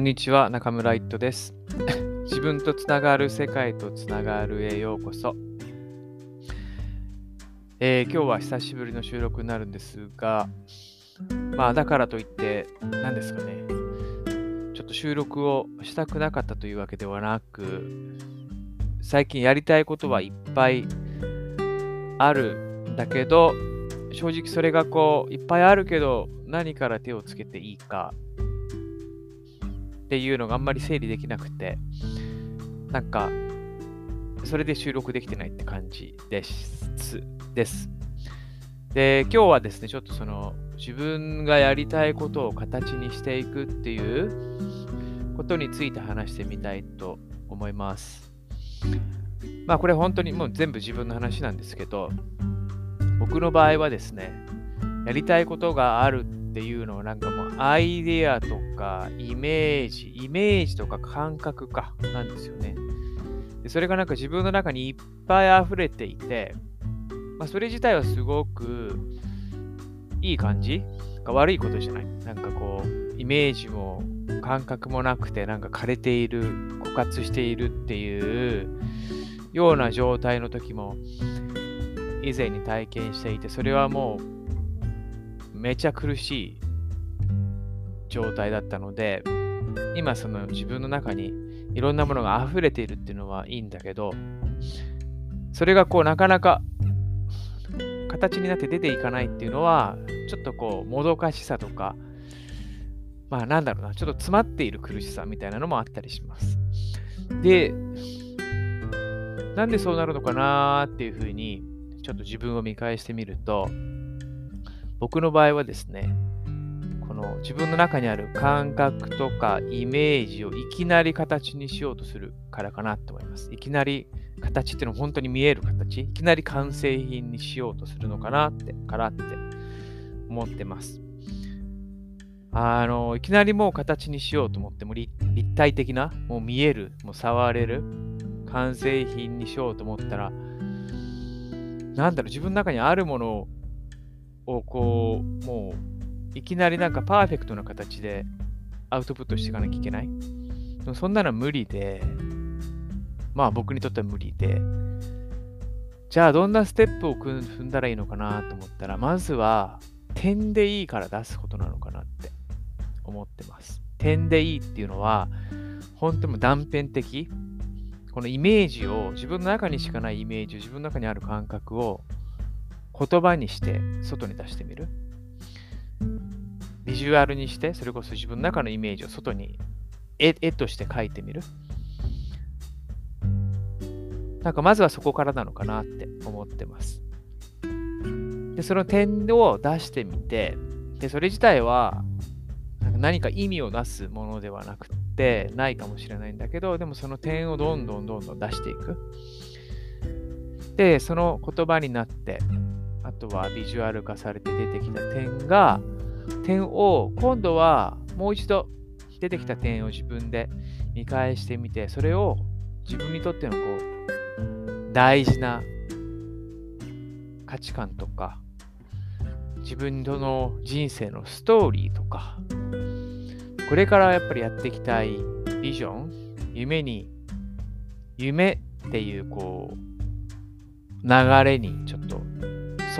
こんにちは、中村一斗です。自分とつながる世界とつながるへようこそ。えー今日は久しぶりの収録になるんですが、まあだからといって、何ですかね、ちょっと収録をしたくなかったというわけではなく、最近やりたいことはいっぱいあるんだけど、正直それがこう、いっぱいあるけど、何から手をつけていいかっていうのがあんまり整理できなくて、なんか、それで収録できてないって感じです。です。で、今日はですね、ちょっとその、自分がやりたいことを形にしていくっていうことについて話してみたいと思います。まあ、これ本当にもう全部自分の話なんですけど、僕の場合はですね、やりたいことがあるっていうのはなんかもうアイデアとかイメージ、イメージとか感覚かなんですよね。でそれがなんか自分の中にいっぱい溢れていて、まあ、それ自体はすごくいい感じ？なんか悪いことじゃない。なんかこう、イメージも感覚もなくて、なんか枯れている、枯渇しているっていうような状態の時も以前に体験していて、それはもうめちゃ苦しい状態だったので、今その自分の中にいろんなものが溢れているっていうのはいいんだけど、それがこうなかなか形になって出ていかないっていうのは、ちょっとこうもどかしさとか、まあなんだろうな、ちょっと詰まっている苦しさみたいなのもあったりします。で、なんでそうなるのかなーっていうふうに、ちょっと自分を見返してみると、僕の場合はですね、この自分の中にある感覚とかイメージをいきなり形にしようとするからかなと思います。いきなり形っていうのは本当に見える形、いきなり完成品にしようとするのかなって、からって思ってます。あの、いきなりもう形にしようと思っても立立体的な、もう見える、もう触れる、完成品にしようと思ったら、なんだろう、自分の中にあるものををこう、もう、いきなりなんかパーフェクトな形でアウトプットしていかなきゃいけない？でもそんなの無理で、まあ僕にとっては無理で、じゃあどんなステップを踏んだらいいのかなと思ったら、まずは点でいいから出すことなのかなって思ってます。点でいいっていうのは、本当に断片的、このイメージを、自分の中にしかないイメージを、自分の中にある感覚を言葉にして外に出してみる？ビジュアルにして、それこそ自分の中のイメージを外に絵絵として描いてみる？なんかまずはそこからなのかなって思ってます。で、その点を出してみて、で、それ自体は何か意味を出すものではなくて、ないかもしれないんだけど、でもその点をどんどんどんどん出していく。で、その言葉になって、とはビジュアル化されて出てきた点が、点を今度はもう一度出てきた点を自分で見返してみて、それを自分にとってのこう大事な価値観とか、自分との人生のストーリーとか、これからやっぱりやっていきたいビジョン、夢に、夢っていうこう、流れにちょっと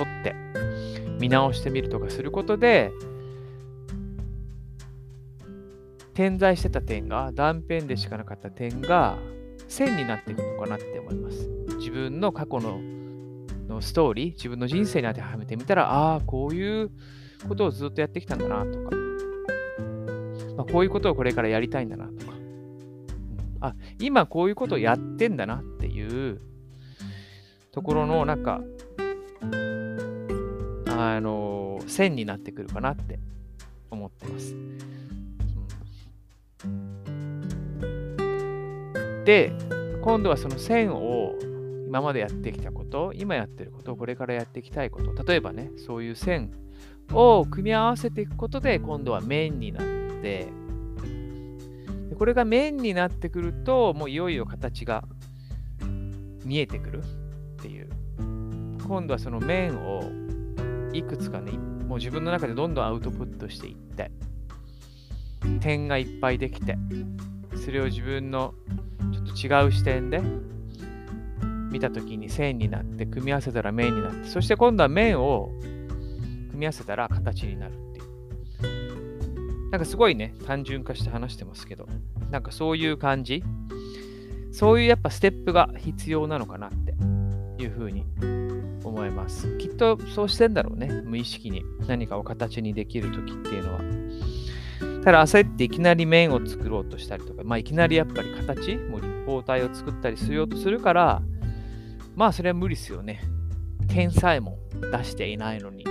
沿って見直してみるとかすることで、点在してた点が、断片でしかなかった点が、線になっていくのかなって思います。自分の過去ののストーリー、自分の人生に当てはめてみたら、ああ、こういうことをずっとやってきたんだなとか、まあ、こういうことをこれからやりたいんだなとか、あ、今こういうことをやってんだなっていうところの、なんか、あの、線になってくるかなって思ってます。うんで、今度はその線を今までやってきたこと、今やってること、これからやっていきたいこと、例えばね、そういう線を組み合わせていくことで、今度は面になって、でこれが面になってくると、もういよいよ形が見えてくるっていう。今度はその面をいくつかね、もう自分の中でどんどんアウトプットしていって、点がいっぱいできて、それを自分のちょっと違う視点で見たときに線になって、組み合わせたら面になって、そして今度は面を組み合わせたら形になるっていう。なんかすごいね、単純化して話してますけど、なんかそういう感じ。そういうやっぱステップが必要なのかなっていうふうに思います。きっとそうしてんだろうね。無意識に何かを形にできるときっていうのは。ただ焦っていきなり面を作ろうとしたりとか、まあ、いきなりやっぱり形、もう立方体を作ったりしようとするから、まあそれは無理ですよね。点さえも出していないのに。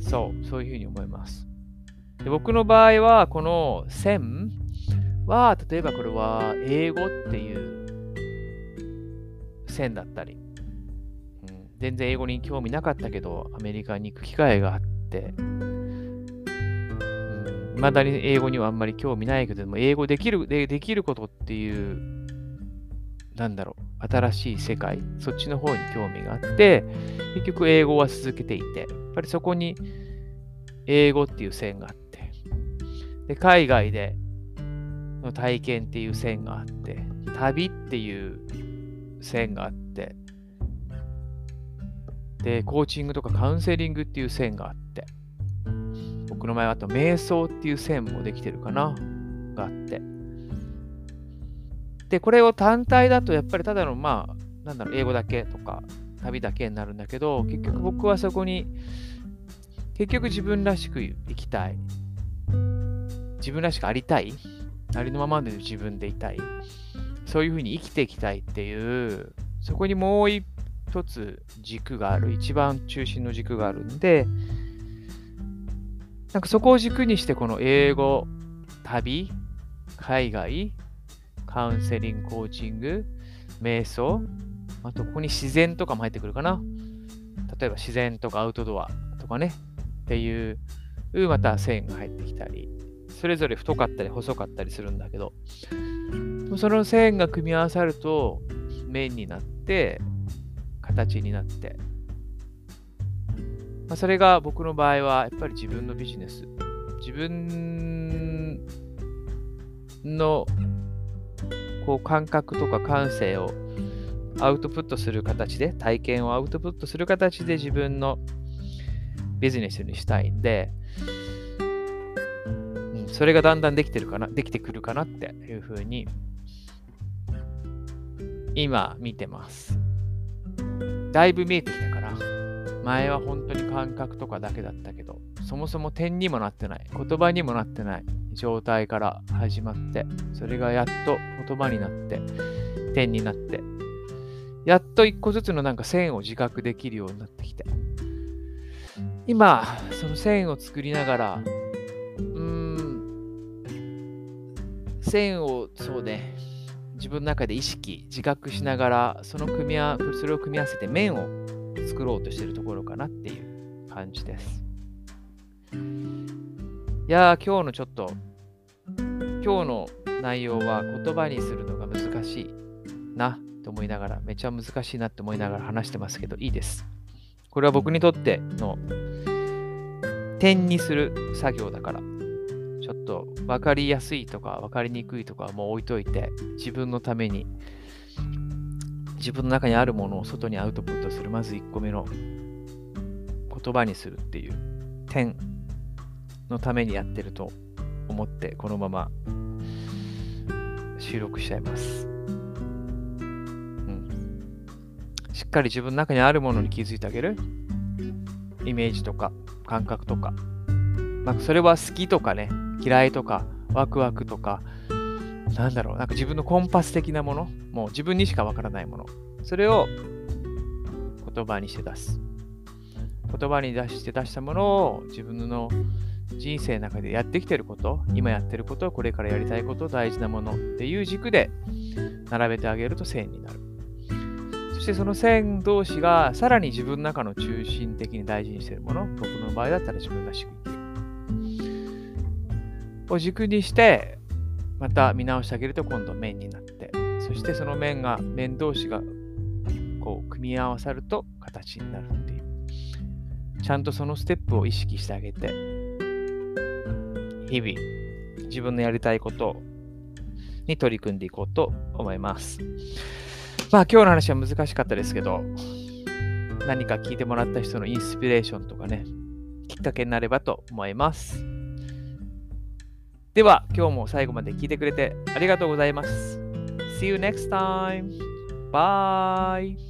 そう、そういうふうに思います。で僕の場合は、この線は、例えばこれは英語っていう線だったり、うん、全然英語に興味なかったけど、アメリカに行く機会があって、いまだに英語にはあんまり興味ないけども、英語できるでできることっていう、なんだろう、新しい世界、そっちの方に興味があって、結局英語は続けていて、やっぱりそこに英語っていう線があって、で海外での体験っていう線があって、旅っていう線があって、で、コーチングとかカウンセリングっていう線があって、僕の前はあと瞑想っていう線もできてるかながあって。で、これを単体だとやっぱりただのまあ、なんだろう、英語だけとか旅だけになるんだけど、結局僕はそこに、結局自分らしく生きたい。自分らしくありたい。ありのままで自分でいたい。そういうふうに生きていきたいっていう、そこにもう一つ軸がある、一番中心の軸があるんで、なんかそこを軸にしてこの英語、旅、海外、カウンセリング、コーチング、瞑想、あとここに自然とかも入ってくるかな。例えば自然とかアウトドアとかね、っていう、また線が入ってきたり、それぞれ太かったり細かったりするんだけど、その線が組み合わさると面になって、形になって、まあ、それが僕の場合はやっぱり自分のビジネス。自分のこう感覚とか感性をアウトプットする形で、体験をアウトプットする形で自分のビジネスにしたいんで、うん、それがだんだんできてるかな、できてくるかなっていうふうに今見てます。だいぶ見えてきたかな。前は本当に感覚とかだけだったけど、そもそも点にもなってない、言葉にもなってない状態から始まって、それがやっと言葉になって、点になって、やっと一個ずつのなんか線を自覚できるようになってきて、今、その線を作りながら、うーん、線を、そうね、自分の中で意識、自覚しながら、その組み合わそれを組み合わせて面を作ろうとしてるところかなっていう感じです。いやー、今日のちょっと、今日の内容は言葉にするのが難しいなと思いながら、めちゃ難しいなって思いながら話してますけど、いいです。これは僕にとっての点にする作業だから、と分かりやすいとか分かりにくいとかはもう置いといて、自分のために自分の中にあるものを外にアウトプットする、まず1個目の言葉にするっていう点のためにやってると思って、このまま収録しちゃいます。うん。しっかり自分の中にあるものに気づいてあげる。イメージとか感覚とか。なんかそれは好きとかね、嫌いとか、ワクワクとか、なんだろう、なんか自分のコンパス的なもの、もう自分にしかわからないもの、それを言葉にして出す。言葉に出して出したものを自分の人生の中でやってきてること、今やってること、これからやりたいこと、大事なものっていう軸で並べてあげると線になる。そしてその線同士がさらに自分の中の中心的に大事にしているもの、僕の場合だったら自分らしく生きる。を軸にしてまた見直してあげると今度面になって。そしてその面が面同士がこう組み合わさると形になるっていう。ちゃんとそのステップを意識してあげて日々自分のやりたいことに取り組んでいこうと思います。まあ今日の話は難しかったですけど何か聞いてもらった人のインスピレーションとかねきっかけになればと思います。では、今日も最後まで聞いてくれてありがとうございます。See you next time! Bye!